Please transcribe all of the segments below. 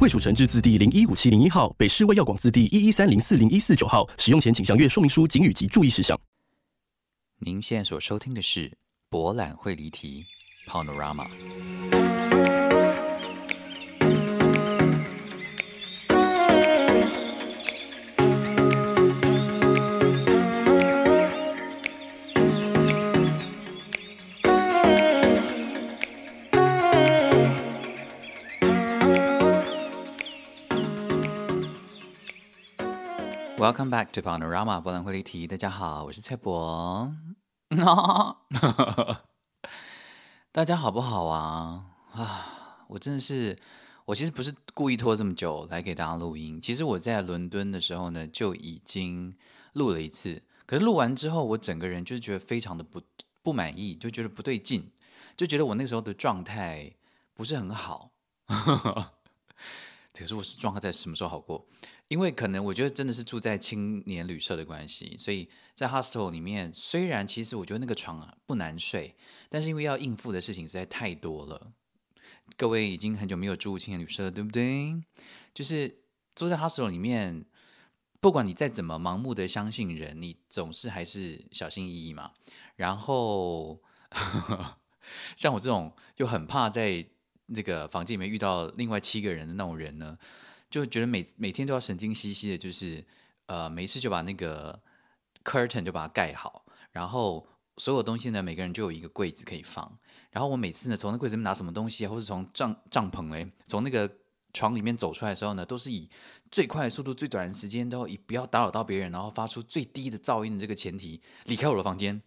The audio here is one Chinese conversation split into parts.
卫蜀成字字第零一五七零一号，北市卫药广字第一一三零四零一四九号。使用前请详阅说明书、警语及注意事项。您现在所收听的是博览会离题。Panorama。Welcome back to Panorama 博览会离题。大家好，我是蔡博。大家好不好啊？啊，我真的是，我其实不是故意拖这么久来给大家录音。其实我在伦敦的时候呢，就已经录了一次。可是录完之后，我整个人就是觉得非常的不不满意，就觉得不对劲，就觉得我那时候的状态不是很好。可是我是状态在什么时候好过？因为可能我觉得真的是住在青年旅社的关系，所以在 hostel 里面，虽然其实我觉得那个床啊不难睡，但是因为要应付的事情实在太多了。各位已经很久没有住青年旅社了，对不对？就是住在 hostel 里面，不管你再怎么盲目的相信人，你总是还是小心翼翼嘛。然后 像我这种又很怕在那个房间里面遇到另外七个人的那种人呢。就觉得每每天都要神经兮兮的，就是呃，没事就把那个 curtain 就把它盖好，然后所有东西呢，每个人就有一个柜子可以放。然后我每次呢，从那柜子里面拿什么东西，或者从帐帐篷嘞，从那个床里面走出来的时候呢，都是以最快的速度、最短的时间，都以不要打扰到别人，然后发出最低的噪音的这个前提离开我的房间。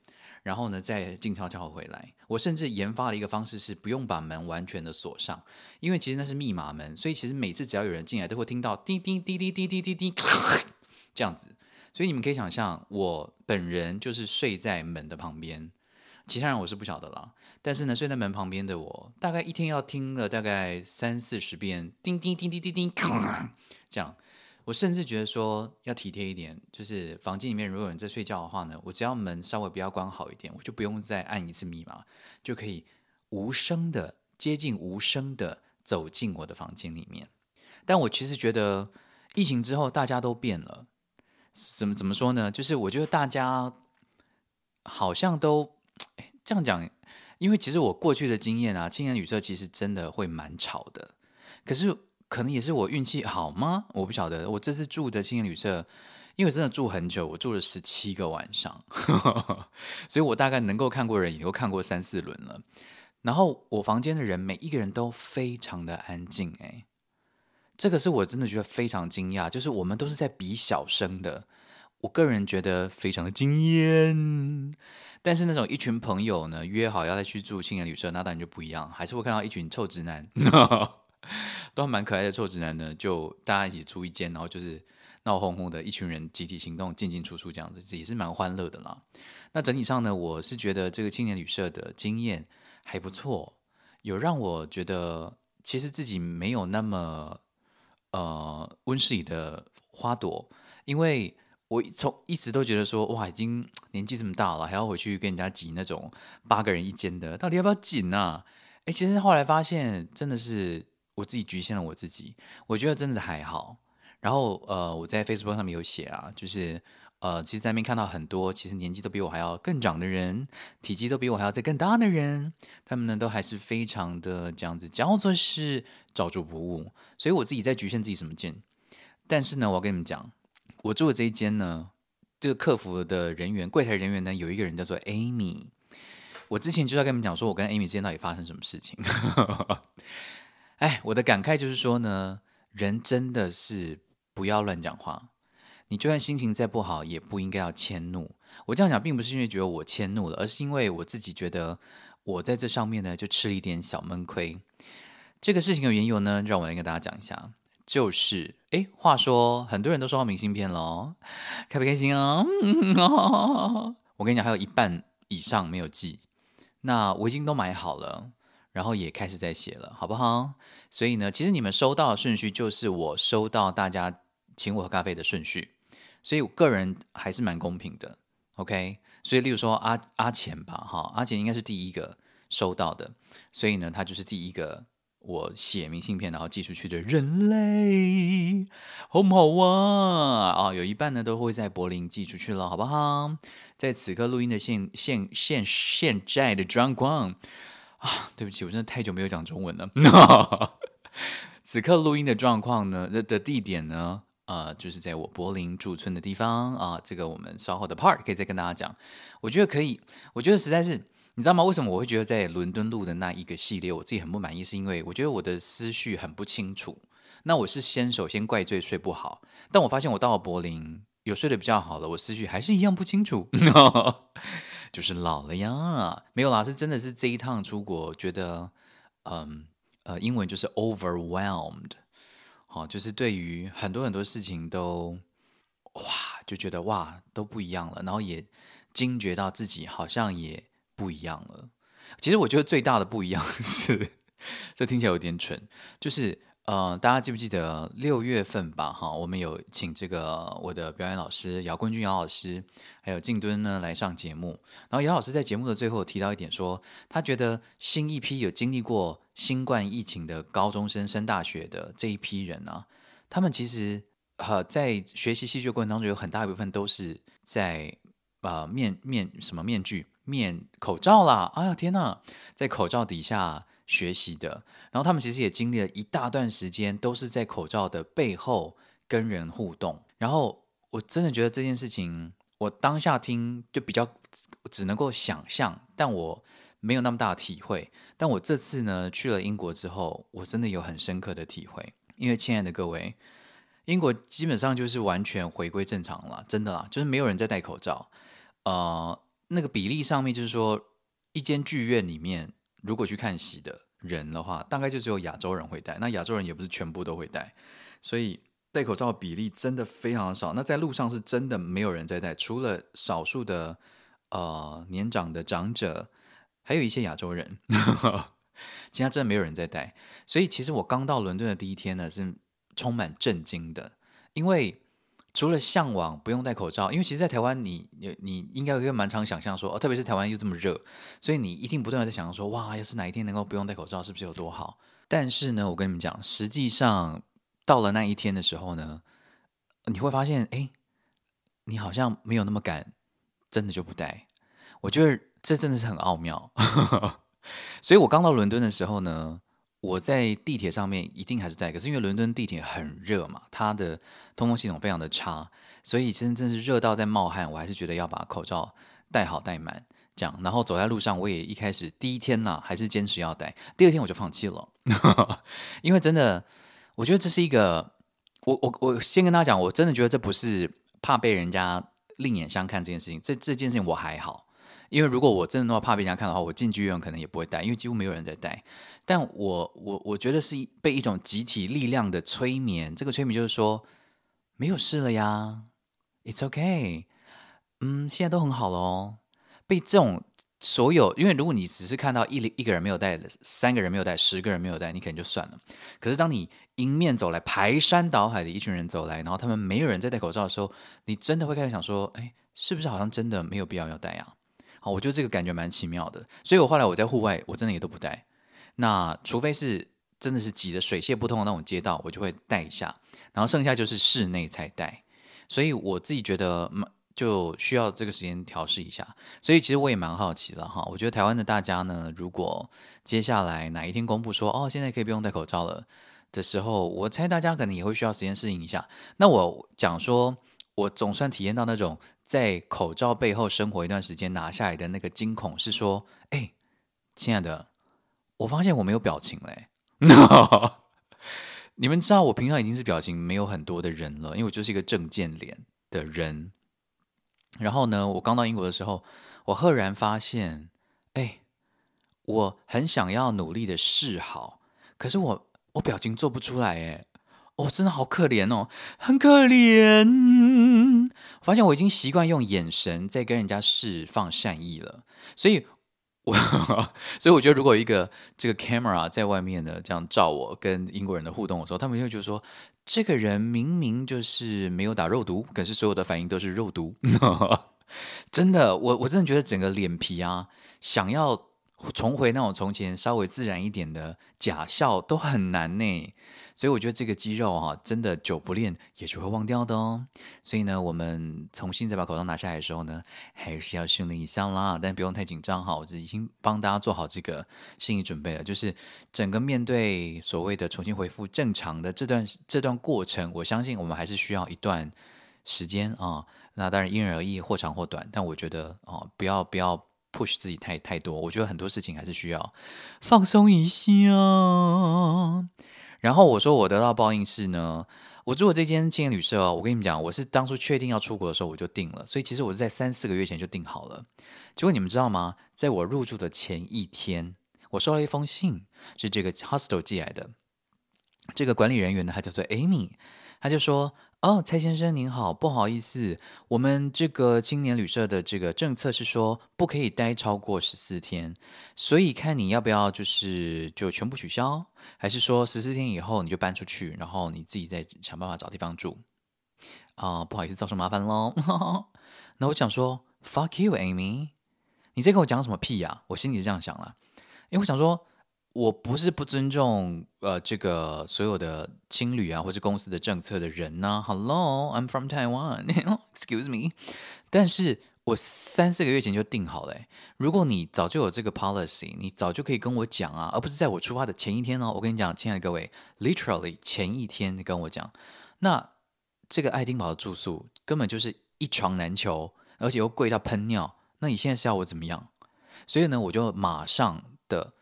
然后呢，再静悄悄回来。我甚至研发了一个方式，是不用把门完全的锁上，因为其实那是密码门，所以其实每次只要有人进来，都会听到滴滴滴滴滴滴滴滴这样子。所以你们可以想象，我本人就是睡在门的旁边，其他人我是不晓得了。但是呢，睡在门旁边的我，大概一天要听了大概三四十遍叮叮叮叮叮叮这样。我甚至觉得说要体贴一点，就是房间里面如果有人在睡觉的话呢，我只要门稍微不要关好一点，我就不用再按一次密码，就可以无声的接近无声的走进我的房间里面。但我其实觉得疫情之后大家都变了，怎么怎么说呢？就是我觉得大家好像都这样讲，因为其实我过去的经验啊，青年旅社其实真的会蛮吵的，可是。可能也是我运气好吗？我不晓得。我这次住的青年旅社，因为真的住很久，我住了十七个晚上，所以我大概能够看过人，也都看过三四轮了。然后我房间的人每一个人都非常的安静，哎，这个是我真的觉得非常惊讶。就是我们都是在比小声的，我个人觉得非常的惊艳。但是那种一群朋友呢，约好要再去住青年旅社，那当然就不一样，还是会看到一群臭直男。都蛮可爱的臭直男呢，就大家一起住一间，然后就是闹哄哄的一群人集体行动进进出出这样子，也是蛮欢乐的啦。那整体上呢，我是觉得这个青年旅社的经验还不错，有让我觉得其实自己没有那么呃温室里的花朵，因为我从一直都觉得说哇，已经年纪这么大了，还要回去跟人家挤那种八个人一间的，到底要不要紧啊？哎，其实后来发现真的是。我自己局限了我自己，我觉得真的还好。然后呃，我在 Facebook 上面有写啊，就是呃，其实在那边看到很多其实年纪都比我还要更长的人，体积都比我还要再更大的人，他们呢都还是非常的这样子，叫做是照住不误。所以我自己在局限自己什么劲。但是呢，我要跟你们讲，我住的这一间呢，这个客服的人员、柜台人员呢，有一个人叫做 Amy。我之前就在跟你们讲说，我跟 Amy 之间到底发生什么事情。哎，我的感慨就是说呢，人真的是不要乱讲话。你就算心情再不好，也不应该要迁怒。我这样讲，并不是因为觉得我迁怒了，而是因为我自己觉得我在这上面呢，就吃了一点小闷亏。这个事情的缘由呢，让我来跟大家讲一下。就是，哎，话说很多人都收到明信片喽，开不开心啊？我跟你讲，还有一半以上没有寄，那我已经都买好了，然后也开始在写了，好不好？所以呢，其实你们收到的顺序就是我收到大家请我喝咖啡的顺序，所以我个人还是蛮公平的，OK？所以例如说阿阿钱吧，哈，阿钱应该是第一个收到的，所以呢，他就是第一个。我写明信片然后寄出去的人类，好不好啊？啊，有一半呢都会在柏林寄出去了，好不好？在此刻录音的现现现现在的状况啊，对不起，我真的太久没有讲中文了。此刻录音的状况呢的的地点呢，呃，就是在我柏林驻村的地方啊。这个我们稍后的 part 可以再跟大家讲。我觉得可以，我觉得实在是。你知道吗？为什么我会觉得在伦敦录的那一个系列我自己很不满意？是因为我觉得我的思绪很不清楚。那我是先首先怪罪睡不好，但我发现我到了柏林有睡得比较好了，我思绪还是一样不清楚，就是老了呀。没有啦，是真的是这一趟出国，觉得嗯呃，英文就是 overwhelmed，好，就是对于很多很多事情都哇就觉得哇都不一样了，然后也惊觉到自己好像也。不一样了。其实我觉得最大的不一样 是，这听起来有点蠢，就是呃，大家记不记得六月份吧？哈，我们有请这个我的表演老师姚坤君姚老师，还有静敦呢来上节目。然后姚老师在节目的最后提到一点，说他觉得新一批有经历过新冠疫情的高中生升大学的这一批人呢，他们其实呃在学习戏剧过程当中，有很大一部分都是在呃面面什么面具。面口罩啦！哎呀天呐，在口罩底下学习的，然后他们其实也经历了一大段时间，都是在口罩的背后跟人互动。然后我真的觉得这件事情，我当下听就比较只能够想象，但我没有那么大的体会。但我这次呢去了英国之后，我真的有很深刻的体会。因为亲爱的各位，英国基本上就是完全回归正常了，真的啦，就是没有人在戴口罩，呃。那个比例上面就是说，一间剧院里面如果去看戏的人的话，大概就只有亚洲人会戴。那亚洲人也不是全部都会戴，所以戴口罩的比例真的非常少。那在路上是真的没有人在戴，除了少数的呃年长的长者，还有一些亚洲人，其他真的没有人在戴。所以其实我刚到伦敦的第一天呢，是充满震惊的，因为。除了向往不用戴口罩，因为其实，在台湾，你你你应该会蛮常想象说，哦，特别是台湾又这么热，所以你一定不断的在想说，哇，要是哪一天能够不用戴口罩，是不是有多好？但是呢，我跟你们讲，实际上到了那一天的时候呢，你会发现，哎，你好像没有那么敢，真的就不戴。我觉得这真的是很奥妙。所以我刚到伦敦的时候呢。我在地铁上面一定还是戴，可是因为伦敦地铁很热嘛，它的通风系统非常的差，所以真真是热到在冒汗，我还是觉得要把口罩戴好戴满，这样。然后走在路上，我也一开始第一天呢还是坚持要戴，第二天我就放弃了，因为真的，我觉得这是一个，我我我先跟大家讲，我真的觉得这不是怕被人家另眼相看这件事情，这这件事情我还好。因为如果我真的那么怕被人家看的话，我进剧院可能也不会戴，因为几乎没有人在戴。但我我我觉得是被一种集体力量的催眠，这个催眠就是说没有事了呀，It's okay，嗯，现在都很好喽。被这种所有，因为如果你只是看到一一个人没有戴，三个人没有戴，十个人没有戴，你可能就算了。可是当你迎面走来，排山倒海的一群人走来，然后他们没有人在戴口罩的时候，你真的会开始想说，哎，是不是好像真的没有必要要戴呀？好，我觉得这个感觉蛮奇妙的，所以我后来我在户外，我真的也都不戴。那除非是真的是挤得水泄不通的那种街道，我就会戴一下。然后剩下就是室内才戴。所以我自己觉得，就需要这个时间调试一下。所以其实我也蛮好奇了哈。我觉得台湾的大家呢，如果接下来哪一天公布说哦，现在可以不用戴口罩了的时候，我猜大家可能也会需要时间适应一下。那我讲说，我总算体验到那种。在口罩背后生活一段时间拿下来的那个惊恐是说，哎，亲爱的，我发现我没有表情嘞。你们知道我平常已经是表情没有很多的人了，因为我就是一个正见脸的人。然后呢，我刚到英国的时候，我赫然发现，哎，我很想要努力的示好，可是我我表情做不出来，哎，哦，真的好可怜哦，很可怜。我发现我已经习惯用眼神在跟人家释放善意了，所以，我所以我觉得，如果一个这个 camera 在外面的，这样照我跟英国人的互动的时候，他们就觉得说，这个人明明就是没有打肉毒，可是所有的反应都是肉毒。真的，我我真的觉得整个脸皮啊，想要重回那种从前稍微自然一点的假笑都很难呢。所以我觉得这个肌肉哈，真的久不练也就会忘掉的哦。所以呢，我们重新再把口罩拿下来的时候呢，还是要训练一下啦。但不用太紧张哈，我已经帮大家做好这个心理准备了。就是整个面对所谓的重新恢复正常的这段这段过程，我相信我们还是需要一段时间啊。那当然因人而异，或长或短。但我觉得哦，不要不要 push 自己太太多。我觉得很多事情还是需要放松一下。然后我说我得到报应是呢，我住的这间青年旅社哦，我跟你们讲，我是当初确定要出国的时候我就定了，所以其实我是在三四个月前就定好了。结果你们知道吗？在我入住的前一天，我收了一封信，是这个 hostel 寄来的。这个管理人员呢，他叫做 Amy，他就说。哦，蔡先生您好，不好意思，我们这个青年旅社的这个政策是说不可以待超过十四天，所以看你要不要就是就全部取消，还是说十四天以后你就搬出去，然后你自己再想办法找地方住。啊，不好意思，造成麻烦喽。那我想说，fuck you，Amy，你在跟我讲什么屁呀？我心里是这样想了，因为我想说。我不是不尊重呃这个所有的青旅啊或是公司的政策的人呢。Hello，I'm from Taiwan，excuse me。但是我三四个月前就定好了，如果你早就有这个 policy，你早就可以跟我讲啊，而不是在我出发的前一天哦。我跟你讲，亲爱的各位，literally 前一天你跟我讲，那这个爱丁堡的住宿根本就是一床难求，而且又贵到喷尿。那你现在是要我怎么样？所以呢，我就马上的。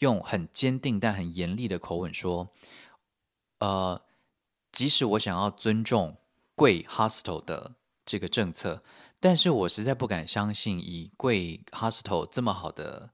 用很坚定但很严厉的口吻说：“呃，即使我想要尊重贵 hostel 的这个政策，但是我实在不敢相信以贵 hostel 这么好的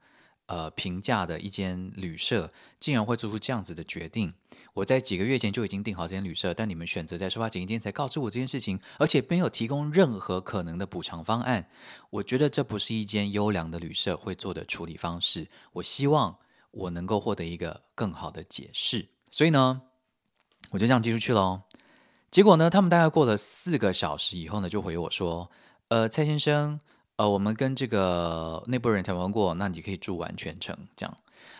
呃评价的一间旅社，竟然会做出这样子的决定。我在几个月前就已经订好这间旅社，但你们选择在出发前一天才告知我这件事情，而且没有提供任何可能的补偿方案。我觉得这不是一间优良的旅社会做的处理方式。我希望。”我能够获得一个更好的解释，所以呢，我就这样寄出去喽。结果呢，他们大概过了四个小时以后呢，就回我说：“呃，蔡先生，呃，我们跟这个内部人谈完过，那你可以住完全程。”这样，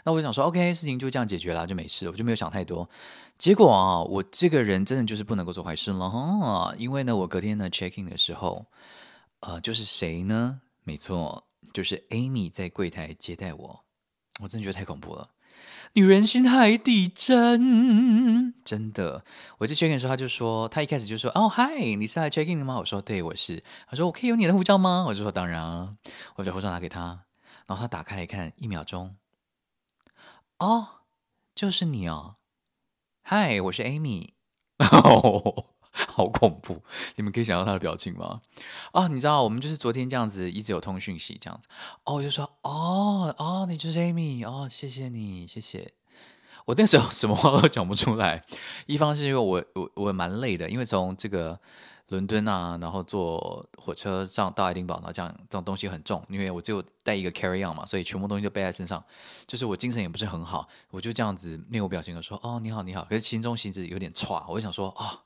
那我想说，OK，事情就这样解决了，就没事，我就没有想太多。结果啊，我这个人真的就是不能够做坏事了哈，因为呢，我隔天呢 check in 的时候，呃，就是谁呢？没错，就是 Amy 在柜台接待我。我真的觉得太恐怖了，女人心海底针，真的。我在 check in 的时候，他就说，他一开始就说：“哦，嗨，你是来 check in 的吗？”我说：“对，我是。”他说：“我可以有你的护照吗？”我就说：“当然啊。”我把护照拿给他，然后他打开来看，一秒钟，哦，就是你哦，嗨，我是 Amy。好恐怖！你们可以想到他的表情吗？啊，你知道我们就是昨天这样子一直有通讯息这样子哦，我就说哦哦，你就是 Amy 哦，谢谢你，谢谢。我那时候什么话都讲不出来，一方是因为我我我蛮累的，因为从这个伦敦啊，然后坐火车上到爱丁堡，然后这样这种东西很重，因为我只有带一个 carry on 嘛，所以全部东西都背在身上，就是我精神也不是很好，我就这样子面无表情的说哦你好你好，可是心中其实有点差，我想说啊。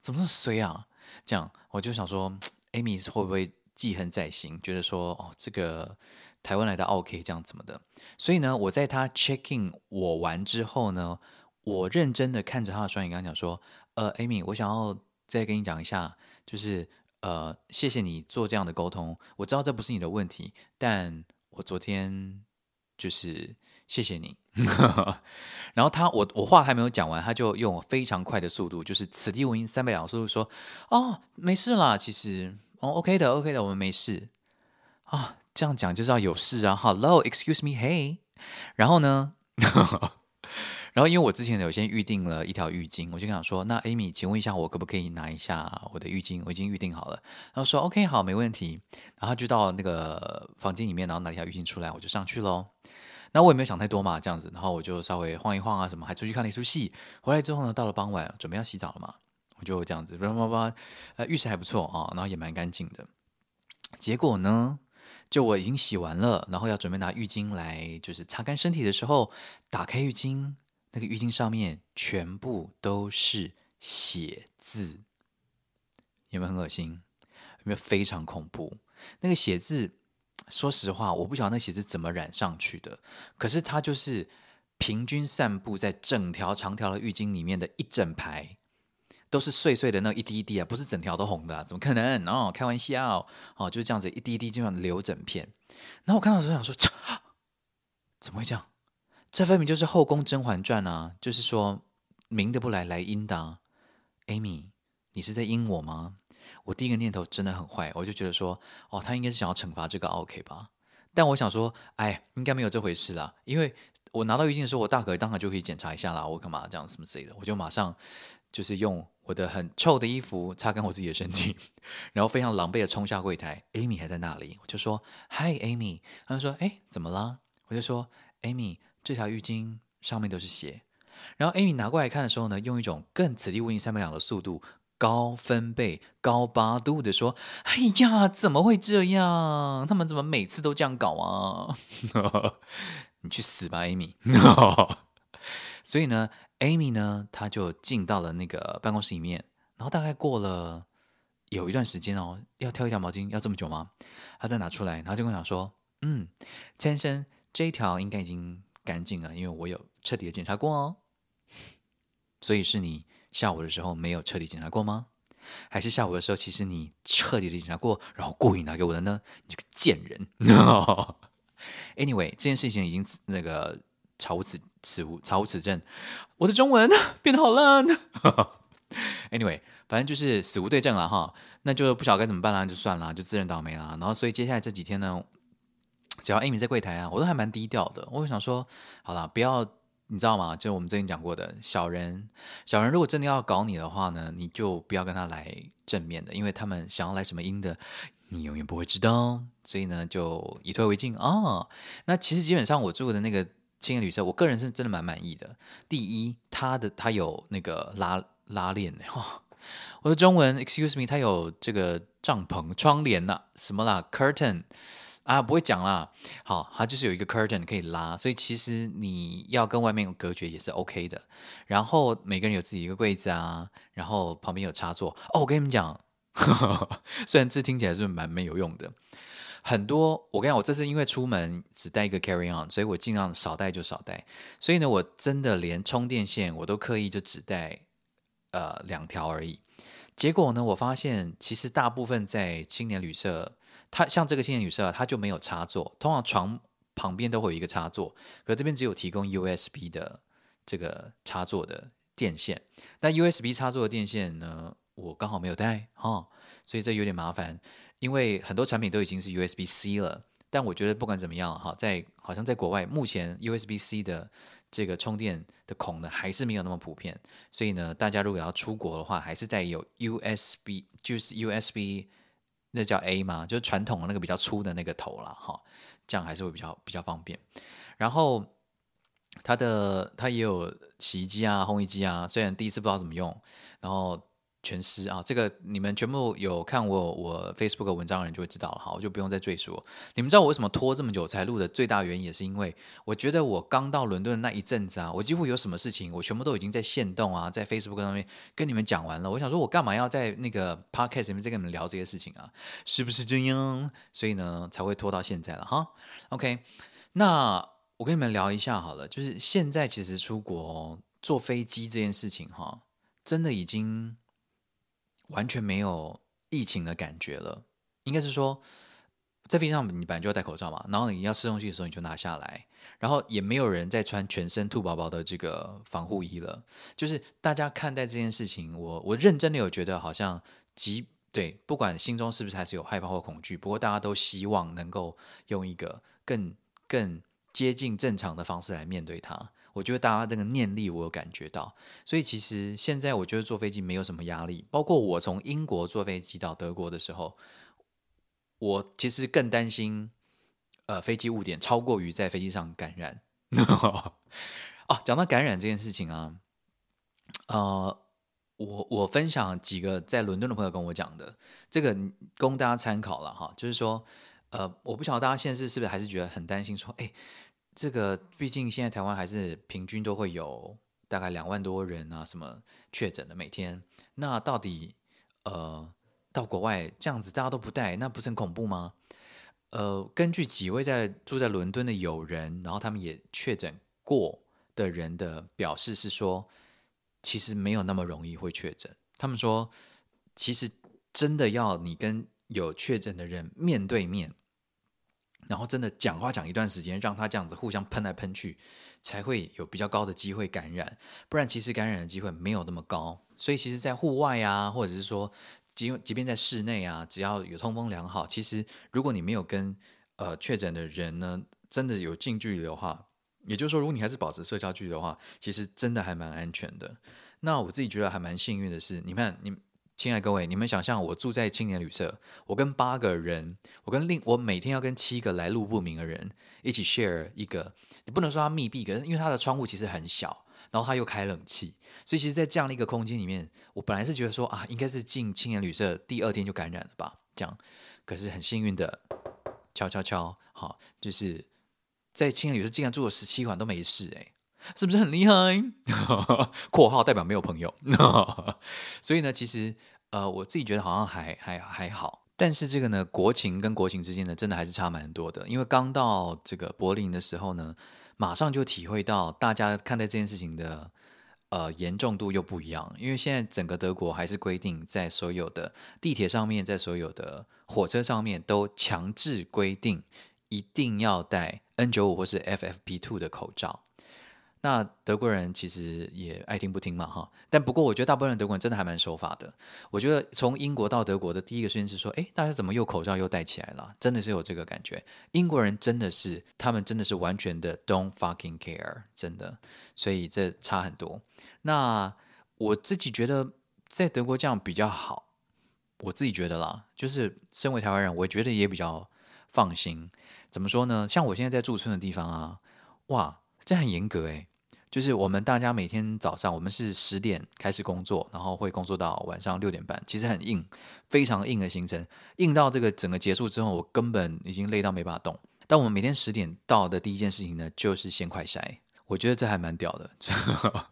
怎么衰啊？这样我就想说，Amy 会不会记恨在心，觉得说哦，这个台湾来的 OK 这样怎么的？所以呢，我在他 checking 我完之后呢，我认真的看着他的双眼，跟他讲说，呃，Amy，我想要再跟你讲一下，就是呃，谢谢你做这样的沟通，我知道这不是你的问题，但我昨天就是。谢谢你。然后他，我我话还没有讲完，他就用非常快的速度，就是此地无银三百两速度说：“哦，没事啦，其实哦，OK 的，OK 的，我们没事啊。”这样讲就知道有事啊。Hello，excuse me，Hey。然后呢，然后因为我之前有先预定了一条浴巾，我就跟他说：“那 Amy，请问一下，我可不可以拿一下我的浴巾？我已经预定好了。”然后说：“OK，好，没问题。”然后就到那个房间里面，然后拿一条浴巾出来，我就上去喽。那我也没有想太多嘛，这样子，然后我就稍微晃一晃啊，什么，还出去看了一出戏。回来之后呢，到了傍晚，准备要洗澡了嘛，我就这样子，叭叭叭，呃，浴室还不错啊，然后也蛮干净的。结果呢，就我已经洗完了，然后要准备拿浴巾来就是擦干身体的时候，打开浴巾，那个浴巾上面全部都是血渍，有没有很恶心？有没有非常恐怖？那个血渍。说实话，我不晓得那血渍怎么染上去的。可是它就是平均散布在整条长条的浴巾里面的一整排，都是碎碎的那一滴一滴啊，不是整条都红的，怎么可能？哦，开玩笑哦，就是这样子一滴一滴这样流整片。然后我看到时候想说，怎么会这样？这分明就是《后宫甄嬛传》啊！就是说明的不来，来阴的。Amy，你是在阴我吗？我第一个念头真的很坏，我就觉得说，哦，他应该是想要惩罚这个 OK 吧？但我想说，哎，应该没有这回事啦，因为我拿到浴巾的时候，我大可当场就可以检查一下啦，我干嘛这样什么之类的，我就马上就是用我的很臭的衣服擦干我自己的身体，然后非常狼狈的冲下柜台，Amy 还在那里，我就说，Hi Amy，他就说，哎，怎么了？我就说，Amy，这条浴巾上面都是血。然后 Amy 拿过来看的时候呢，用一种更此地无银三百两的速度。高分贝、高八度的说：“哎呀，怎么会这样？他们怎么每次都这样搞啊？你去死吧，Amy！” 所以呢，Amy 呢，他就进到了那个办公室里面，然后大概过了有一段时间哦，要挑一条毛巾要这么久吗？他再拿出来，然后就跟我讲说：“嗯，先生，这一条应该已经干净了，因为我有彻底的检查过哦。所以是你。”下午的时候没有彻底检查过吗？还是下午的时候其实你彻底的检查过，然后故意拿给我的呢？你这个贱人！Anyway，这件事情已经那个查无此此无查无此证。我的中文 变得好烂。Anyway，反正就是死无对证了哈，那就不晓得该怎么办啦，就算了，就自认倒霉啦。然后所以接下来这几天呢，只要 Amy 在柜台啊，我都还蛮低调的。我想说，好了，不要。你知道吗？就我们之前讲过的，小人，小人如果真的要搞你的话呢，你就不要跟他来正面的，因为他们想要来什么阴的，你永远不会知道。所以呢，就以退为进啊。那其实基本上我住的那个青年旅社，我个人是真的蛮满意的。第一，它的它有那个拉拉链哈，我的中文，excuse me，它有这个帐篷窗帘呐，什么啦，curtain。啊，不会讲啦。好，它就是有一个 curtain 可以拉，所以其实你要跟外面有隔绝也是 OK 的。然后每个人有自己一个柜子啊，然后旁边有插座。哦，我跟你们讲，虽然这听起来是蛮没有用的，很多我跟你讲，我这次因为出门只带一个 carry on，所以我尽量少带就少带。所以呢，我真的连充电线我都刻意就只带呃两条而已。结果呢，我发现其实大部分在青年旅社。它像这个青年旅社，啊它就没有插座。通常床旁边都会有一个插座，可这边只有提供 USB 的这个插座的电线。那 USB 插座的电线呢，我刚好没有带哈，所以这有点麻烦。因为很多产品都已经是 USB C 了，但我觉得不管怎么样哈，在好像在国外目前 USB C 的这个充电的孔呢，还是没有那么普遍。所以呢，大家如果要出国的话，还是在有 USB，就是 USB。那叫 A 吗？就是传统的那个比较粗的那个头了哈，这样还是会比较比较方便。然后它的它也有洗衣机啊、烘衣机啊，虽然第一次不知道怎么用，然后。全湿啊！这个你们全部有看我我 Facebook 文章的人就会知道了哈，我就不用再赘述。你们知道我为什么拖这么久才录的最大原因，也是因为我觉得我刚到伦敦的那一阵子啊，我几乎有什么事情，我全部都已经在线动啊，在 Facebook 上面跟你们讲完了。我想说，我干嘛要在那个 Podcast 里面再跟你们聊这些事情啊？是不是这样？所以呢，才会拖到现在了哈。OK，那我跟你们聊一下好了，就是现在其实出国坐飞机这件事情哈，真的已经。完全没有疫情的感觉了，应该是说，在飞机上你本来就要戴口罩嘛，然后你要吃东西的时候你就拿下来，然后也没有人在穿全身兔宝宝的这个防护衣了。就是大家看待这件事情，我我认真的有觉得好像，即对，不管心中是不是还是有害怕或恐惧，不过大家都希望能够用一个更更接近正常的方式来面对它。我觉得大家那个念力，我有感觉到，所以其实现在我觉得坐飞机没有什么压力。包括我从英国坐飞机到德国的时候，我其实更担心，呃飞机误点超过于在飞机上感染。哦，讲到感染这件事情啊，呃，我我分享几个在伦敦的朋友跟我讲的，这个供大家参考了哈。就是说，呃，我不晓得大家现在是不是还是觉得很担心，说，哎，这个毕竟现在台湾还是平均都会有大概两万多人啊，什么确诊的每天，那到底呃到国外这样子大家都不戴，那不是很恐怖吗？呃，根据几位在住在伦敦的友人，然后他们也确诊过的人的表示是说，其实没有那么容易会确诊。他们说，其实真的要你跟有确诊的人面对面，然后真的讲话讲一段时间，让他这样子互相喷来喷去，才会有比较高的机会感染。不然，其实感染的机会没有那么高。所以，其实，在户外啊，或者是说。即即便在室内啊，只要有通风良好，其实如果你没有跟呃确诊的人呢，真的有近距离的话，也就是说，如果你还是保持社交距离的话，其实真的还蛮安全的。那我自己觉得还蛮幸运的是，你看，你亲爱各位，你们想象我住在青年旅社，我跟八个人，我跟另我每天要跟七个来路不明的人一起 share 一个，你不能说它密闭，可是因为它的窗户其实很小。然后他又开冷气，所以其实，在这样的一个空间里面，我本来是觉得说啊，应该是进青年旅社第二天就感染了吧，这样。可是很幸运的，敲敲敲，好，就是在青年旅社竟然住了十七晚都没事，哎，是不是很厉害？括号代表没有朋友。所以呢，其实呃，我自己觉得好像还还还好。但是这个呢，国情跟国情之间呢，真的还是差蛮多的。因为刚到这个柏林的时候呢。马上就体会到大家看待这件事情的呃严重度又不一样，因为现在整个德国还是规定在所有的地铁上面，在所有的火车上面都强制规定一定要戴 N 九五或是 FFP two 的口罩。那德国人其实也爱听不听嘛，哈。但不过我觉得大部分德国人真的还蛮守法的。我觉得从英国到德国的第一个事情是说，哎，大家怎么又口罩又戴起来了？真的是有这个感觉。英国人真的是，他们真的是完全的 don't fucking care，真的。所以这差很多。那我自己觉得在德国这样比较好。我自己觉得啦，就是身为台湾人，我觉得也比较放心。怎么说呢？像我现在在驻村的地方啊，哇，这很严格诶。就是我们大家每天早上，我们是十点开始工作，然后会工作到晚上六点半，其实很硬，非常硬的行程，硬到这个整个结束之后，我根本已经累到没办法动。但我们每天十点到的第一件事情呢，就是先快筛，我觉得这还蛮屌的。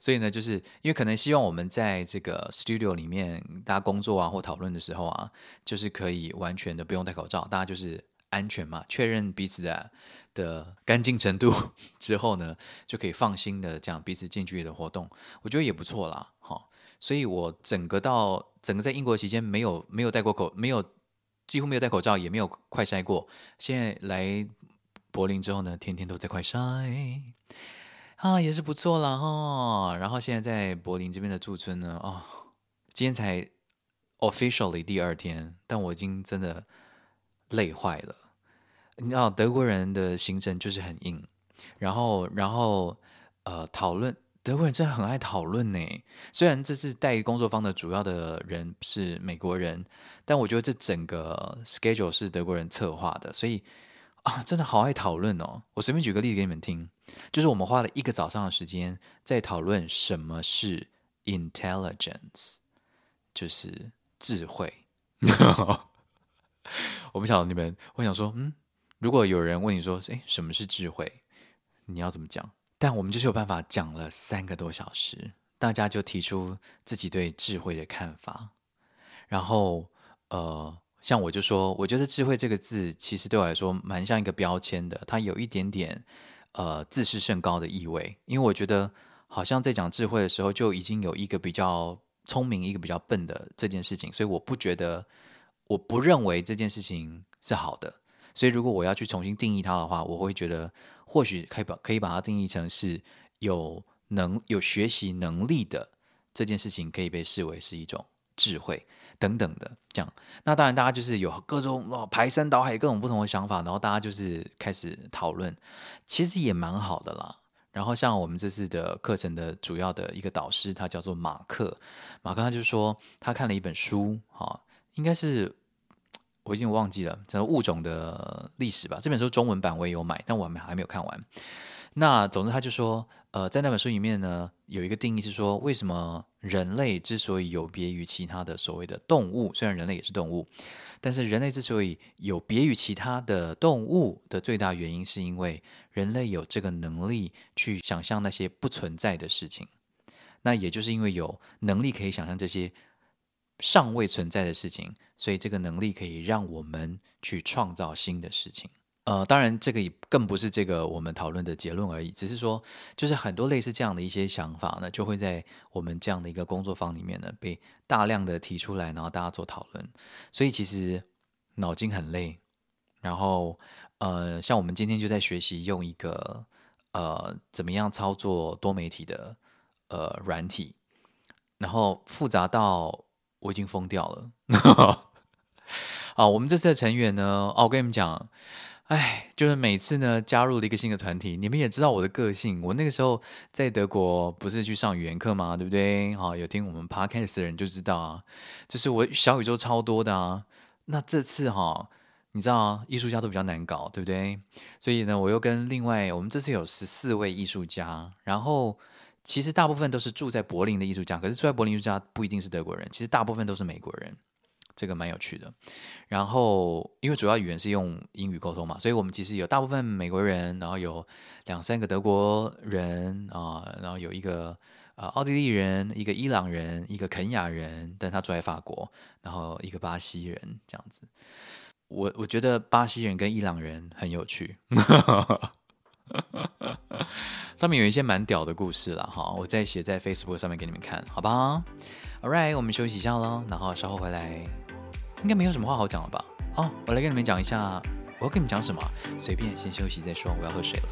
所以呢，就是因为可能希望我们在这个 studio 里面大家工作啊或讨论的时候啊，就是可以完全的不用戴口罩，大家就是安全嘛，确认彼此的。的干净程度 之后呢，就可以放心的这样彼此近距离的活动，我觉得也不错啦，哈。所以我整个到整个在英国期间没有没有戴过口，没有几乎没有戴口罩，也没有快筛过。现在来柏林之后呢，天天都在快筛，啊，也是不错啦，哈。然后现在在柏林这边的驻村呢，哦，今天才 officially 第二天，但我已经真的累坏了。你知道德国人的行程就是很硬，然后，然后，呃，讨论德国人真的很爱讨论呢。虽然这次带工作方的主要的人是美国人，但我觉得这整个 schedule 是德国人策划的，所以啊，真的好爱讨论哦。我随便举个例子给你们听，就是我们花了一个早上的时间在讨论什么是 intelligence，就是智慧。我不晓得你们，我想说，嗯。如果有人问你说：“诶，什么是智慧？”你要怎么讲？但我们就是有办法讲了三个多小时，大家就提出自己对智慧的看法。然后，呃，像我就说，我觉得“智慧”这个字其实对我来说蛮像一个标签的，它有一点点呃自视甚高的意味。因为我觉得好像在讲智慧的时候，就已经有一个比较聪明，一个比较笨的这件事情，所以我不觉得，我不认为这件事情是好的。所以，如果我要去重新定义它的话，我会觉得或许可以把可以把它定义成是有能有学习能力的这件事情，可以被视为是一种智慧等等的这样。那当然，大家就是有各种哦排山倒海各种不同的想法，然后大家就是开始讨论，其实也蛮好的啦。然后，像我们这次的课程的主要的一个导师，他叫做马克，马克他就说他看了一本书，哈，应该是。我已经忘记了，叫物种的历史吧。这本书中文版我也有买，但我还没还没有看完。那总之他就说，呃，在那本书里面呢，有一个定义是说，为什么人类之所以有别于其他的所谓的动物，虽然人类也是动物，但是人类之所以有别于其他的动物的最大原因，是因为人类有这个能力去想象那些不存在的事情。那也就是因为有能力可以想象这些尚未存在的事情，所以这个能力可以让我们去创造新的事情。呃，当然，这个也更不是这个我们讨论的结论而已，只是说，就是很多类似这样的一些想法呢，就会在我们这样的一个工作坊里面呢，被大量的提出来，然后大家做讨论。所以其实脑筋很累。然后，呃，像我们今天就在学习用一个呃，怎么样操作多媒体的呃软体，然后复杂到我已经疯掉了。啊，我们这次的成员呢，哦，我跟你们讲。哎，就是每次呢加入了一个新的团体，你们也知道我的个性。我那个时候在德国不是去上语言课吗？对不对？好，有听我们 podcast 的人就知道啊，就是我小宇宙超多的啊。那这次哈，你知道啊，艺术家都比较难搞，对不对？所以呢，我又跟另外我们这次有十四位艺术家，然后其实大部分都是住在柏林的艺术家，可是住在柏林艺术家不一定是德国人，其实大部分都是美国人。这个蛮有趣的，然后因为主要语言是用英语沟通嘛，所以我们其实有大部分美国人，然后有两三个德国人啊，然后有一个呃奥地利人，一个伊朗人，一个肯雅人，但他住在法国，然后一个巴西人这样子。我我觉得巴西人跟伊朗人很有趣，上面有一些蛮屌的故事了哈，我再写在 Facebook 上面给你们看，好吧？All right，我们休息一下喽，然后稍后回来。应该没有什么话好讲了吧？哦，我来跟你们讲一下，我要跟你们讲什么？随便，先休息再说。我要喝水了。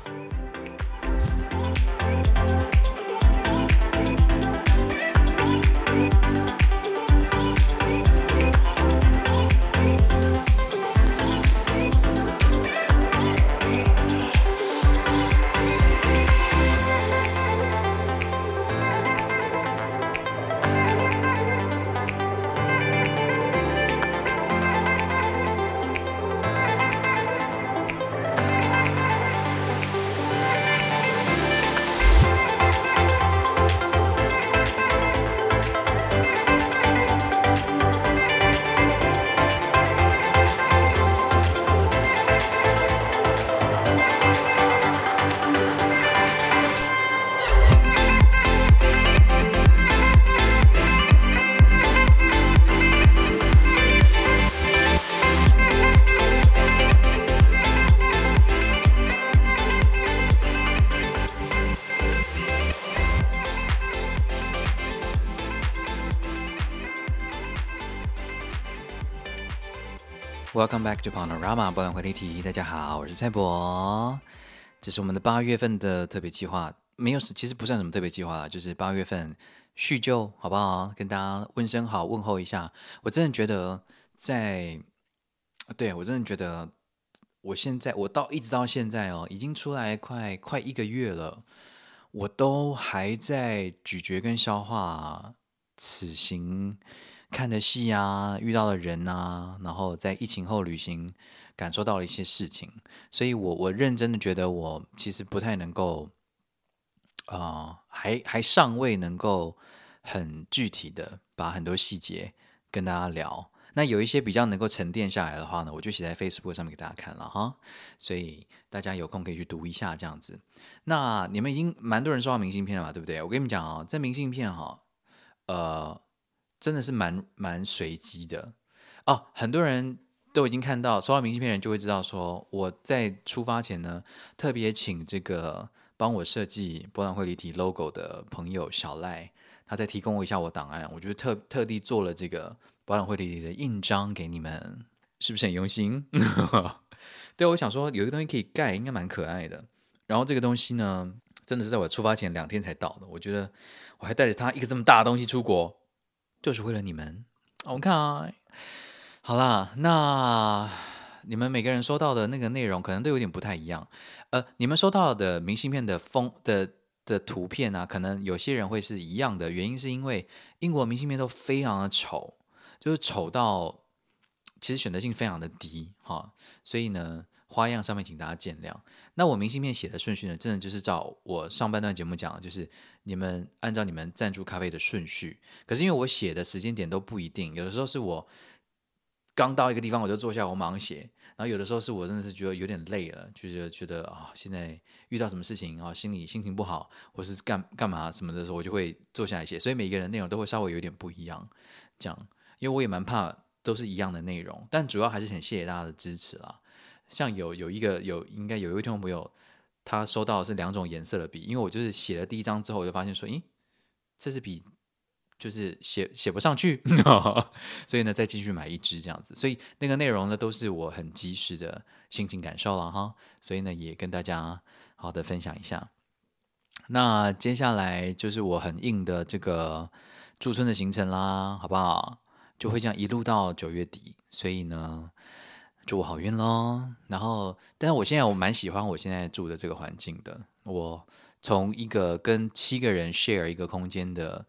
Back to Panorama 波兰回立体。大家好，我是蔡博。这是我们的八月份的特别计划，没有，其实不算什么特别计划了，就是八月份叙旧，好不好？跟大家问声好，问候一下。我真的觉得，在对我真的觉得，我现在我到一直到现在哦，已经出来快快一个月了，我都还在咀嚼跟消化此行。看的戏啊，遇到的人啊，然后在疫情后旅行，感受到了一些事情，所以我我认真的觉得我其实不太能够，啊，还还尚未能够很具体的把很多细节跟大家聊。那有一些比较能够沉淀下来的话呢，我就写在 Facebook 上面给大家看了哈，所以大家有空可以去读一下这样子。那你们已经蛮多人收到明信片了嘛，对不对？我跟你们讲啊，这明信片哈，呃。真的是蛮蛮随机的哦，很多人都已经看到收到明信片人就会知道，说我在出发前呢，特别请这个帮我设计博览会立体 logo 的朋友小赖，他再提供我一下我档案，我就特特地做了这个博览会立体的印章给你们，是不是很用心？对，我想说有一个东西可以盖，应该蛮可爱的。然后这个东西呢，真的是在我出发前两天才到的，我觉得我还带着它一个这么大的东西出国。就是为了你们，我们看啊，好啦，那你们每个人收到的那个内容可能都有点不太一样。呃，你们收到的明信片的封的的图片啊，可能有些人会是一样的，原因是因为英国明信片都非常的丑，就是丑到其实选择性非常的低哈，所以呢，花样上面请大家见谅。那我明信片写的顺序呢，真的就是照我上半段节目讲，就是你们按照你们赞助咖啡的顺序。可是因为我写的时间点都不一定，有的时候是我刚到一个地方我就坐下，我马上写。然后有的时候是我真的是觉得有点累了，就是觉得啊，现在遇到什么事情啊，心里心情不好，或是干干嘛什么的时候，我就会坐下来写。所以每个人内容都会稍微有点不一样，这样，因为我也蛮怕都是一样的内容，但主要还是很谢谢大家的支持啦。像有有一个有应该有一位听众朋友，他收到的是两种颜色的笔，因为我就是写了第一张之后，我就发现说，咦，这支笔。就是写写不上去，所以呢，再继续买一支这样子。所以那个内容呢，都是我很及时的心情感受了哈。所以呢，也跟大家好的分享一下。那接下来就是我很硬的这个驻村的行程啦，好不好？就会这样一路到九月底。所以呢，祝我好运喽。然后，但是我现在我蛮喜欢我现在住的这个环境的。我从一个跟七个人 share 一个空间的。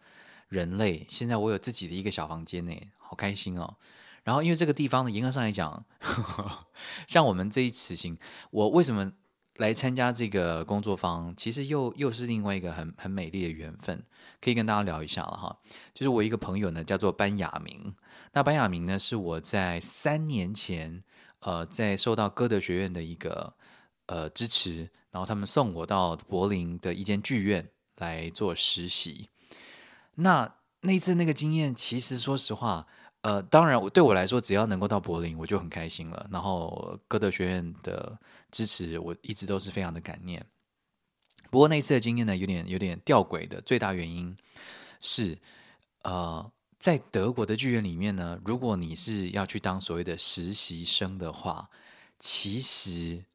人类现在我有自己的一个小房间呢，好开心哦。然后因为这个地方呢，严格上来讲，像我们这一次行，我为什么来参加这个工作坊？其实又又是另外一个很很美丽的缘分，可以跟大家聊一下了哈。就是我一个朋友呢，叫做班雅明。那班雅明呢，是我在三年前，呃，在受到歌德学院的一个呃支持，然后他们送我到柏林的一间剧院来做实习。那那次那个经验，其实说实话，呃，当然我对我来说，只要能够到柏林，我就很开心了。然后歌德学院的支持，我一直都是非常的感念。不过那次的经验呢，有点有点吊诡的。最大原因是，呃，在德国的剧院里面呢，如果你是要去当所谓的实习生的话，其实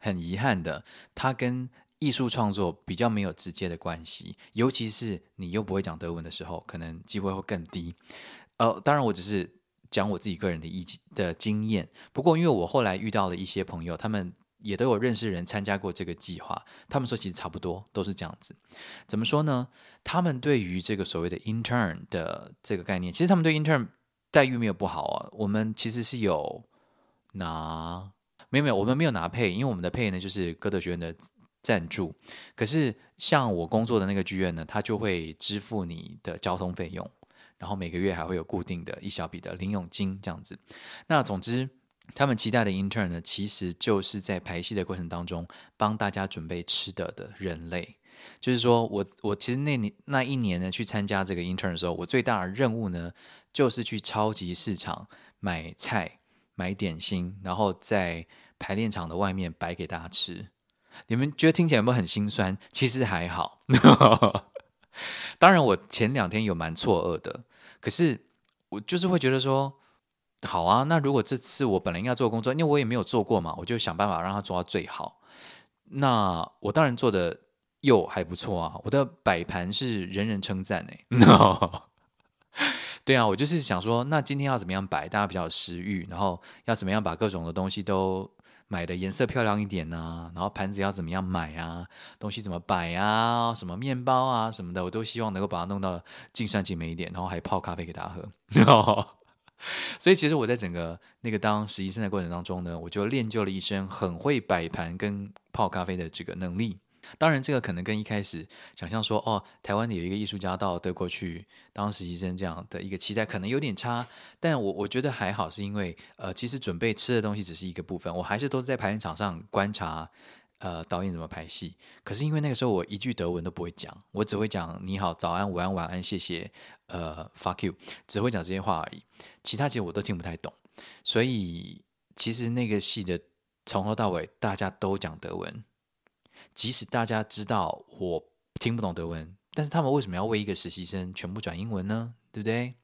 很遗憾的，它跟艺术创作比较没有直接的关系，尤其是你又不会讲德文的时候，可能机会会更低。呃，当然我只是讲我自己个人的意的经验。不过，因为我后来遇到了一些朋友，他们也都有认识人参加过这个计划，他们说其实差不多都是这样子。怎么说呢？他们对于这个所谓的 intern 的这个概念，其实他们对 intern 待遇没有不好啊。我们其实是有拿，没有没有，我们没有拿配，因为我们的配呢就是歌德学院的。赞助，可是像我工作的那个剧院呢，他就会支付你的交通费用，然后每个月还会有固定的一小笔的零用金这样子。那总之，他们期待的 intern 呢，其实就是在排戏的过程当中帮大家准备吃的的人类。就是说我我其实那年那一年呢，去参加这个 intern 的时候，我最大的任务呢，就是去超级市场买菜、买点心，然后在排练场的外面摆给大家吃。你们觉得听起来有没有很心酸？其实还好。当然，我前两天有蛮错愕的，可是我就是会觉得说，好啊，那如果这次我本来应该做工作，因为我也没有做过嘛，我就想办法让它做到最好。那我当然做的又还不错啊，我的摆盘是人人称赞哎。对啊，我就是想说，那今天要怎么样摆，大家比较有食欲，然后要怎么样把各种的东西都。买的颜色漂亮一点呐，然后盘子要怎么样买啊？东西怎么摆啊？什么面包啊什么的，我都希望能够把它弄到尽善尽美一点，然后还泡咖啡给大家喝。所以其实我在整个那个当实习生的过程当中呢，我就练就了一身很会摆盘跟泡咖啡的这个能力。当然，这个可能跟一开始想象说，哦，台湾的有一个艺术家到德国去当实习生这样的一个期待，可能有点差。但我我觉得还好，是因为呃，其实准备吃的东西只是一个部分，我还是都是在排练场上观察，呃，导演怎么排戏。可是因为那个时候我一句德文都不会讲，我只会讲你好、早安、午安、晚安、谢谢，呃，fuck you，只会讲这些话而已，其他其实我都听不太懂。所以其实那个戏的从头到尾大家都讲德文。即使大家知道我听不懂德文，但是他们为什么要为一个实习生全部转英文呢？对不对？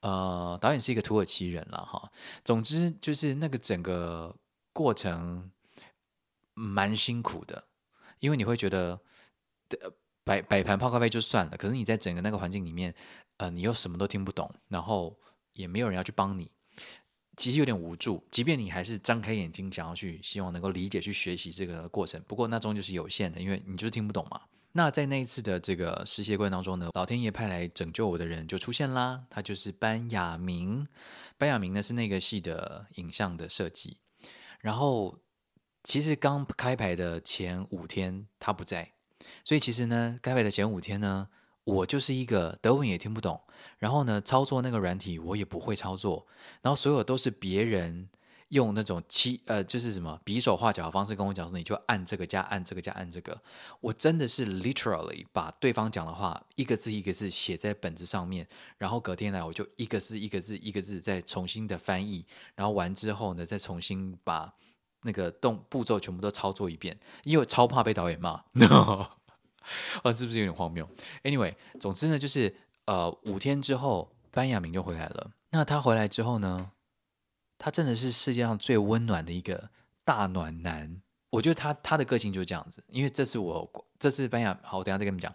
呃，导演是一个土耳其人了哈。总之就是那个整个过程蛮辛苦的，因为你会觉得摆摆盘泡咖啡就算了，可是你在整个那个环境里面，呃，你又什么都听不懂，然后也没有人要去帮你。其实有点无助，即便你还是张开眼睛想要去，希望能够理解、去学习这个过程，不过那终究是有限的，因为你就是听不懂嘛。那在那一次的这个实习过程当中呢，老天爷派来拯救我的人就出现啦，他就是班雅明。班雅明呢是那个系的影像的设计，然后其实刚开牌的前五天他不在，所以其实呢，开牌的前五天呢，我就是一个德文也听不懂，然后呢，操作那个软体我也不会操作，然后所有都是别人。用那种七呃，就是什么比手画脚的方式跟我讲说，你就按这个加按这个加按这个。我真的是 literally 把对方讲的话一个字一个字写在本子上面，然后隔天来我就一个字一个字一个字再重新的翻译，然后完之后呢，再重新把那个动步骤全部都操作一遍，因为超怕被导演骂。啊，是不是有点荒谬？Anyway，总之呢，就是呃五天之后，班亚明就回来了。那他回来之后呢？他真的是世界上最温暖的一个大暖男，我觉得他他的个性就是这样子。因为这次我这次班亚好，我等下再跟你们讲，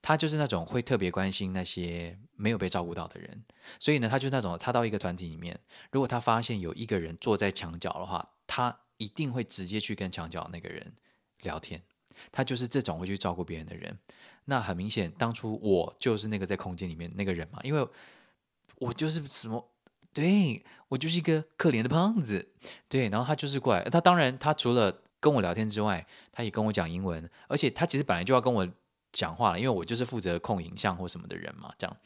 他就是那种会特别关心那些没有被照顾到的人。所以呢，他就是那种他到一个团体里面，如果他发现有一个人坐在墙角的话，他一定会直接去跟墙角那个人聊天。他就是这种会去照顾别人的人。那很明显，当初我就是那个在空间里面那个人嘛，因为我就是什么。对我就是一个可怜的胖子，对，然后他就是过来，他当然他除了跟我聊天之外，他也跟我讲英文，而且他其实本来就要跟我讲话了，因为我就是负责控影像或什么的人嘛，这样。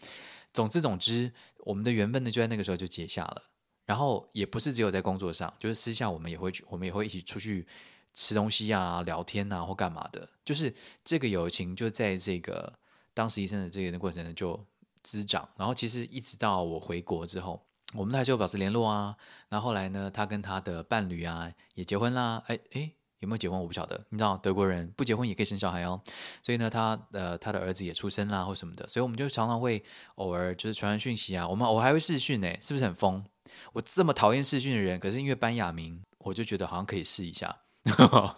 总之总之，我们的缘分呢就在那个时候就结下了，然后也不是只有在工作上，就是私下我们也会去，我们也会一起出去吃东西啊、聊天啊或干嘛的，就是这个友情就在这个当实习生的这个过程呢就滋长，然后其实一直到我回国之后。我们还是有保持联络啊，然后后来呢，他跟他的伴侣啊也结婚啦，哎哎，有没有结婚我不晓得，你知道德国人不结婚也可以生小孩哦，所以呢，他呃他的儿子也出生啦或什么的，所以我们就常常会偶尔就是传传讯息啊，我们我还会视讯呢，是不是很疯？我这么讨厌视讯的人，可是因为班雅明，我就觉得好像可以试一下，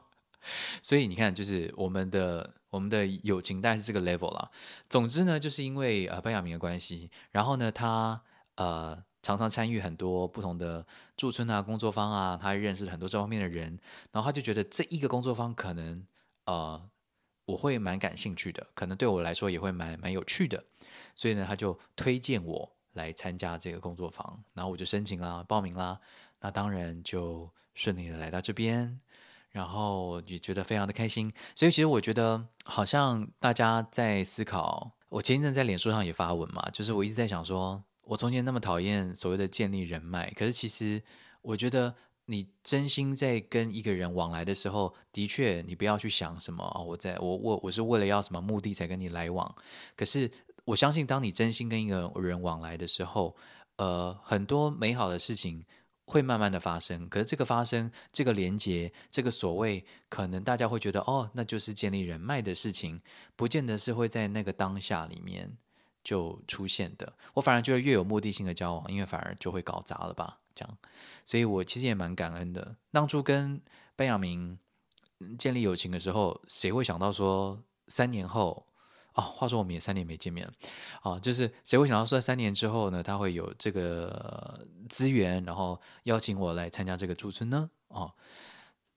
所以你看，就是我们的我们的友情大概是这个 level 啦。总之呢，就是因为呃班雅明的关系，然后呢他呃。常常参与很多不同的驻村啊、工作坊啊，他认识了很多这方面的人，然后他就觉得这一个工作坊可能呃我会蛮感兴趣的，可能对我来说也会蛮蛮有趣的，所以呢他就推荐我来参加这个工作坊，然后我就申请啦、报名啦，那当然就顺利的来到这边，然后也觉得非常的开心，所以其实我觉得好像大家在思考，我前一阵在脸书上也发文嘛，就是我一直在想说。我从前那么讨厌所谓的建立人脉，可是其实我觉得你真心在跟一个人往来的时候，的确你不要去想什么啊，我在我我我是为了要什么目的才跟你来往。可是我相信，当你真心跟一个人往来的时候，呃，很多美好的事情会慢慢的发生。可是这个发生，这个连接，这个所谓可能大家会觉得哦，那就是建立人脉的事情，不见得是会在那个当下里面。就出现的，我反而觉得越有目的性的交往，因为反而就会搞砸了吧？这样，所以我其实也蛮感恩的。当初跟班亚明建立友情的时候，谁会想到说三年后哦？话说我们也三年没见面了啊，就是谁会想到说三年之后呢，他会有这个资源，然后邀请我来参加这个驻村呢？哦，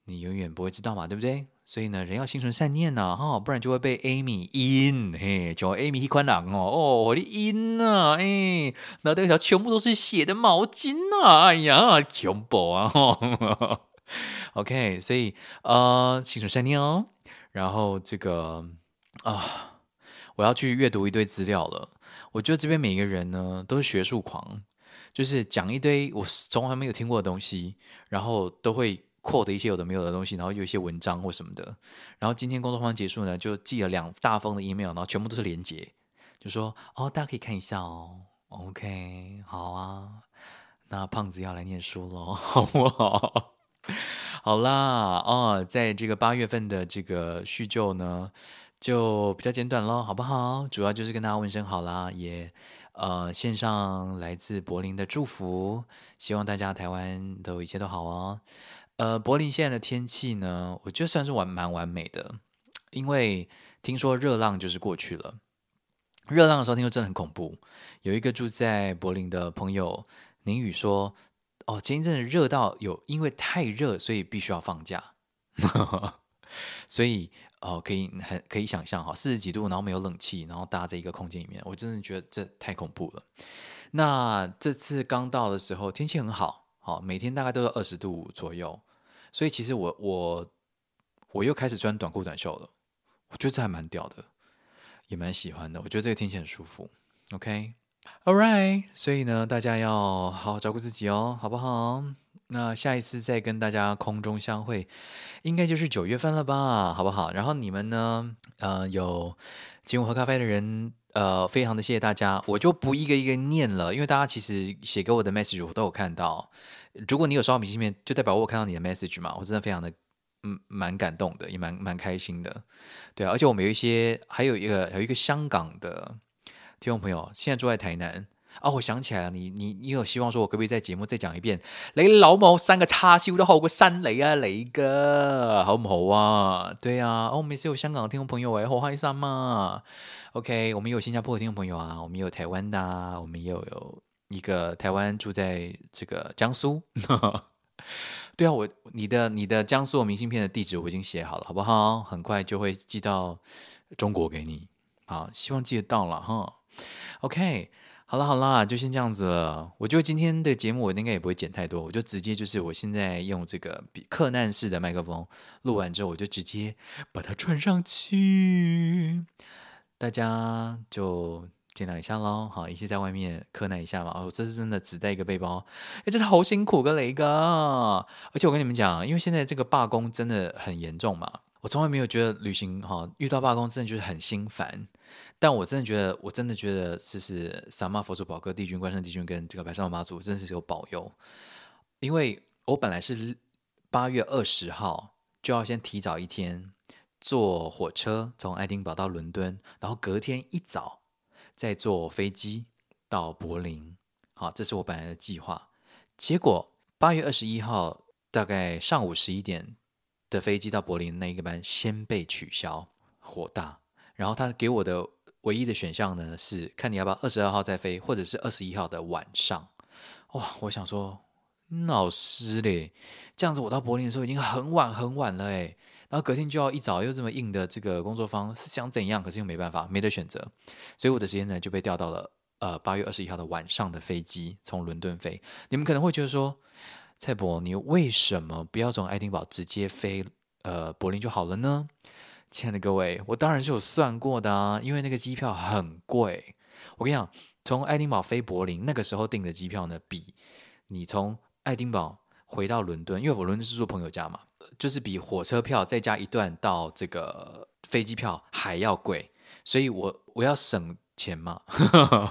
你永远不会知道嘛，对不对？所以呢，人要心存善念呐，哈，不然就会被 Amy 阴，嘿，叫 Amy 一款人哦，哦，我的阴呐，哎，那这条全部都是血的毛巾呐，哎呀，恐怖啊，哈，OK，所以呃，心存善念哦，然后这个啊，我要去阅读一堆资料了。我觉得这边每一个人呢，都是学术狂，就是讲一堆我从来没有听过的东西，然后都会。扩的一些有的没有的东西，然后有一些文章或什么的。然后今天工作方结束呢，就寄了两大封的 email，然后全部都是连接，就说哦，大家可以看一下哦。OK，好啊，那胖子要来念书喽，好不好？好啦，哦，在这个八月份的这个叙旧呢，就比较简短喽，好不好？主要就是跟大家问声好啦，也呃献上来自柏林的祝福，希望大家台湾都一切都好哦。呃，柏林现在的天气呢，我觉得算是完蛮完美的，因为听说热浪就是过去了。热浪的时候听说真的很恐怖。有一个住在柏林的朋友宁宇说：“哦，前一阵子热到有因为太热，所以必须要放假。” 所以哦，可以很可以想象哈，四十几度，然后没有冷气，然后搭在一个空间里面，我真的觉得这太恐怖了。那这次刚到的时候，天气很好，好，每天大概都是二十度左右，所以其实我我我又开始穿短裤短袖了，我觉得这还蛮屌的，也蛮喜欢的，我觉得这个天气很舒服。OK，All right，所以呢，大家要好好照顾自己哦，好不好？那下一次再跟大家空中相会，应该就是九月份了吧，好不好？然后你们呢，呃，有请我喝咖啡的人。呃，非常的谢谢大家，我就不一个一个念了，因为大家其实写给我的 message 我都有看到。如果你有收到明信片，就代表我看到你的 message 嘛，我真的非常的嗯蛮感动的，也蛮蛮开心的。对啊，而且我们有一些，还有一个有一个香港的听众朋友，现在住在台南。啊，我想起来了，你你你有希望说，我可不可以在節目再講一遍？你老母三個叉燒都好過生你啊，雷哥好唔好啊？對啊，哦，我們是有香港的聽眾朋友誒，好開心嘛！OK，我們有新加坡的聽眾朋友啊，我們有台灣的，我們也有一個台灣住在這個江蘇。對啊，我你的你的江蘇明信片的地址我已經寫好了，好不好？很快就會寄到中國給你，好，希望寄得到了哈。OK。好了好了，就先这样子了。我觉得今天的节目我应该也不会剪太多，我就直接就是我现在用这个比克难式的麦克风录完之后，我就直接把它串上去，大家就见谅一下喽。好，一起在外面克难一下嘛。哦，这是真的只带一个背包，哎，真的好辛苦个雷哥。而且我跟你们讲，因为现在这个罢工真的很严重嘛，我从来没有觉得旅行哈遇到罢工真的就是很心烦。但我真的觉得，我真的觉得，就是萨玛佛祖宝哥帝君、关圣帝君跟这个白沙妈祖，真的是有保佑。因为我本来是八月二十号就要先提早一天坐火车从爱丁堡到伦敦，然后隔天一早再坐飞机到柏林。好，这是我本来的计划。结果八月二十一号大概上午十一点的飞机到柏林那一个班先被取消，火大。然后他给我的。唯一的选项呢是看你要不要二十二号再飞，或者是二十一号的晚上。哇，我想说，老师嘞，这样子我到柏林的时候已经很晚很晚了诶。然后隔天就要一早又这么硬的这个工作方是想怎样？可是又没办法，没得选择，所以我的时间呢就被调到了呃八月二十一号的晚上的飞机从伦敦飞。你们可能会觉得说，蔡博，你为什么不要从爱丁堡直接飞呃柏林就好了呢？亲爱的各位，我当然是有算过的啊，因为那个机票很贵。我跟你讲，从爱丁堡飞柏林那个时候订的机票呢，比你从爱丁堡回到伦敦，因为我伦敦是住朋友家嘛，就是比火车票再加一段到这个飞机票还要贵。所以我我要省钱嘛，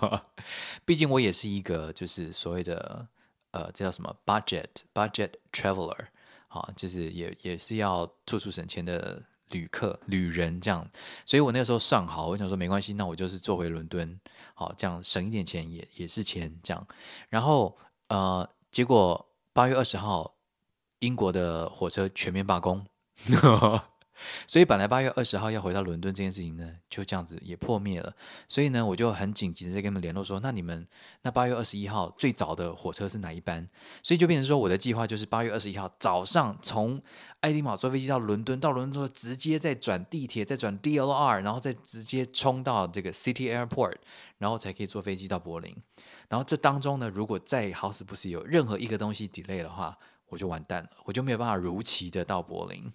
毕竟我也是一个就是所谓的呃，这叫什么 budget budget traveler，好，就是也也是要处处省钱的。旅客、旅人这样，所以我那个时候算好，我想说没关系，那我就是坐回伦敦，好，这样省一点钱也也是钱，这样。然后呃，结果八月二十号，英国的火车全面罢工。所以本来八月二十号要回到伦敦这件事情呢，就这样子也破灭了。所以呢，我就很紧急的在跟他们联络说，那你们那八月二十一号最早的火车是哪一班？所以就变成说，我的计划就是八月二十一号早上从爱丁堡坐飞机到伦敦，到伦敦之后直接再转地铁，再转 DLR，然后再直接冲到这个 City Airport，然后才可以坐飞机到柏林。然后这当中呢，如果再好死不死有任何一个东西 delay 的话，我就完蛋了，我就没有办法如期的到柏林。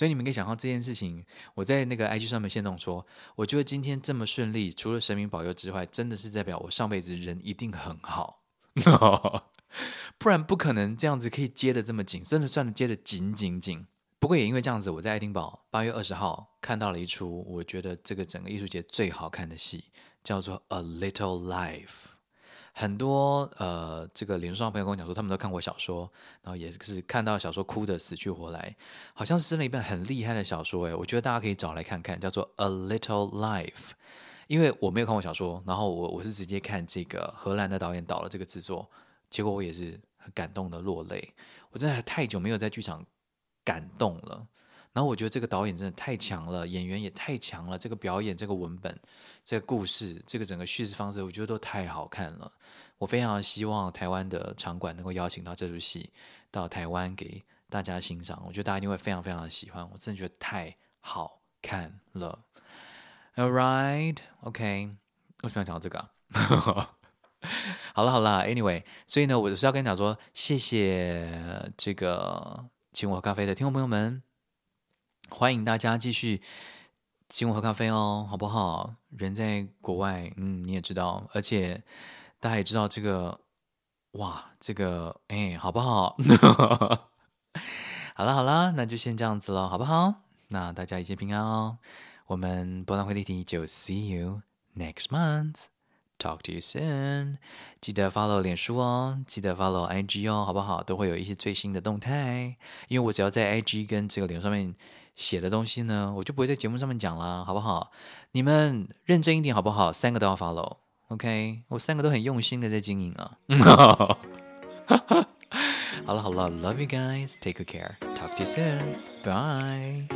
所以你们可以想到这件事情，我在那个 IG 上面先动说，我觉得今天这么顺利，除了神明保佑之外，真的是代表我上辈子人一定很好，不然不可能这样子可以接的这么紧，真的算的接的紧紧紧。不过也因为这样子，我在爱丁堡八月二十号看到了一出我觉得这个整个艺术节最好看的戏，叫做《A Little Life》。很多呃，这个连上朋友跟我讲说，他们都看过小说，然后也是看到小说哭的死去活来，好像是生了一本很厉害的小说诶，我觉得大家可以找来看看，叫做《A Little Life》。因为我没有看过小说，然后我我是直接看这个荷兰的导演导了这个制作，结果我也是很感动的落泪。我真的太久没有在剧场感动了。然后我觉得这个导演真的太强了，演员也太强了，这个表演、这个文本、这个故事、这个整个叙事方式，我觉得都太好看了。我非常希望台湾的场馆能够邀请到这出戏到台湾给大家欣赏，我觉得大家一定会非常非常的喜欢，我真的觉得太好看了。All right，OK，为什么要讲到这个、啊？好了好了，Anyway，所以呢，我是要跟你讲说，谢谢这个请我喝咖啡的听众朋友们，欢迎大家继续请我喝咖啡哦，好不好？人在国外，嗯，你也知道，而且大家也知道这个，哇，这个，哎，好不好？好了好了，那就先这样子了，好不好？那大家一切平安哦。我们波浪会立体就 see you next month。Talk to you soon。记得 follow 脸书哦，记得 follow IG 哦，好不好？都会有一些最新的动态。因为我只要在 IG 跟这个脸上面写的东西呢，我就不会在节目上面讲啦，好不好？你们认真一点好不好？三个都要 follow。OK，我三个都很用心的在经营啊。好了好了，Love you guys，take good care，talk to you soon，bye。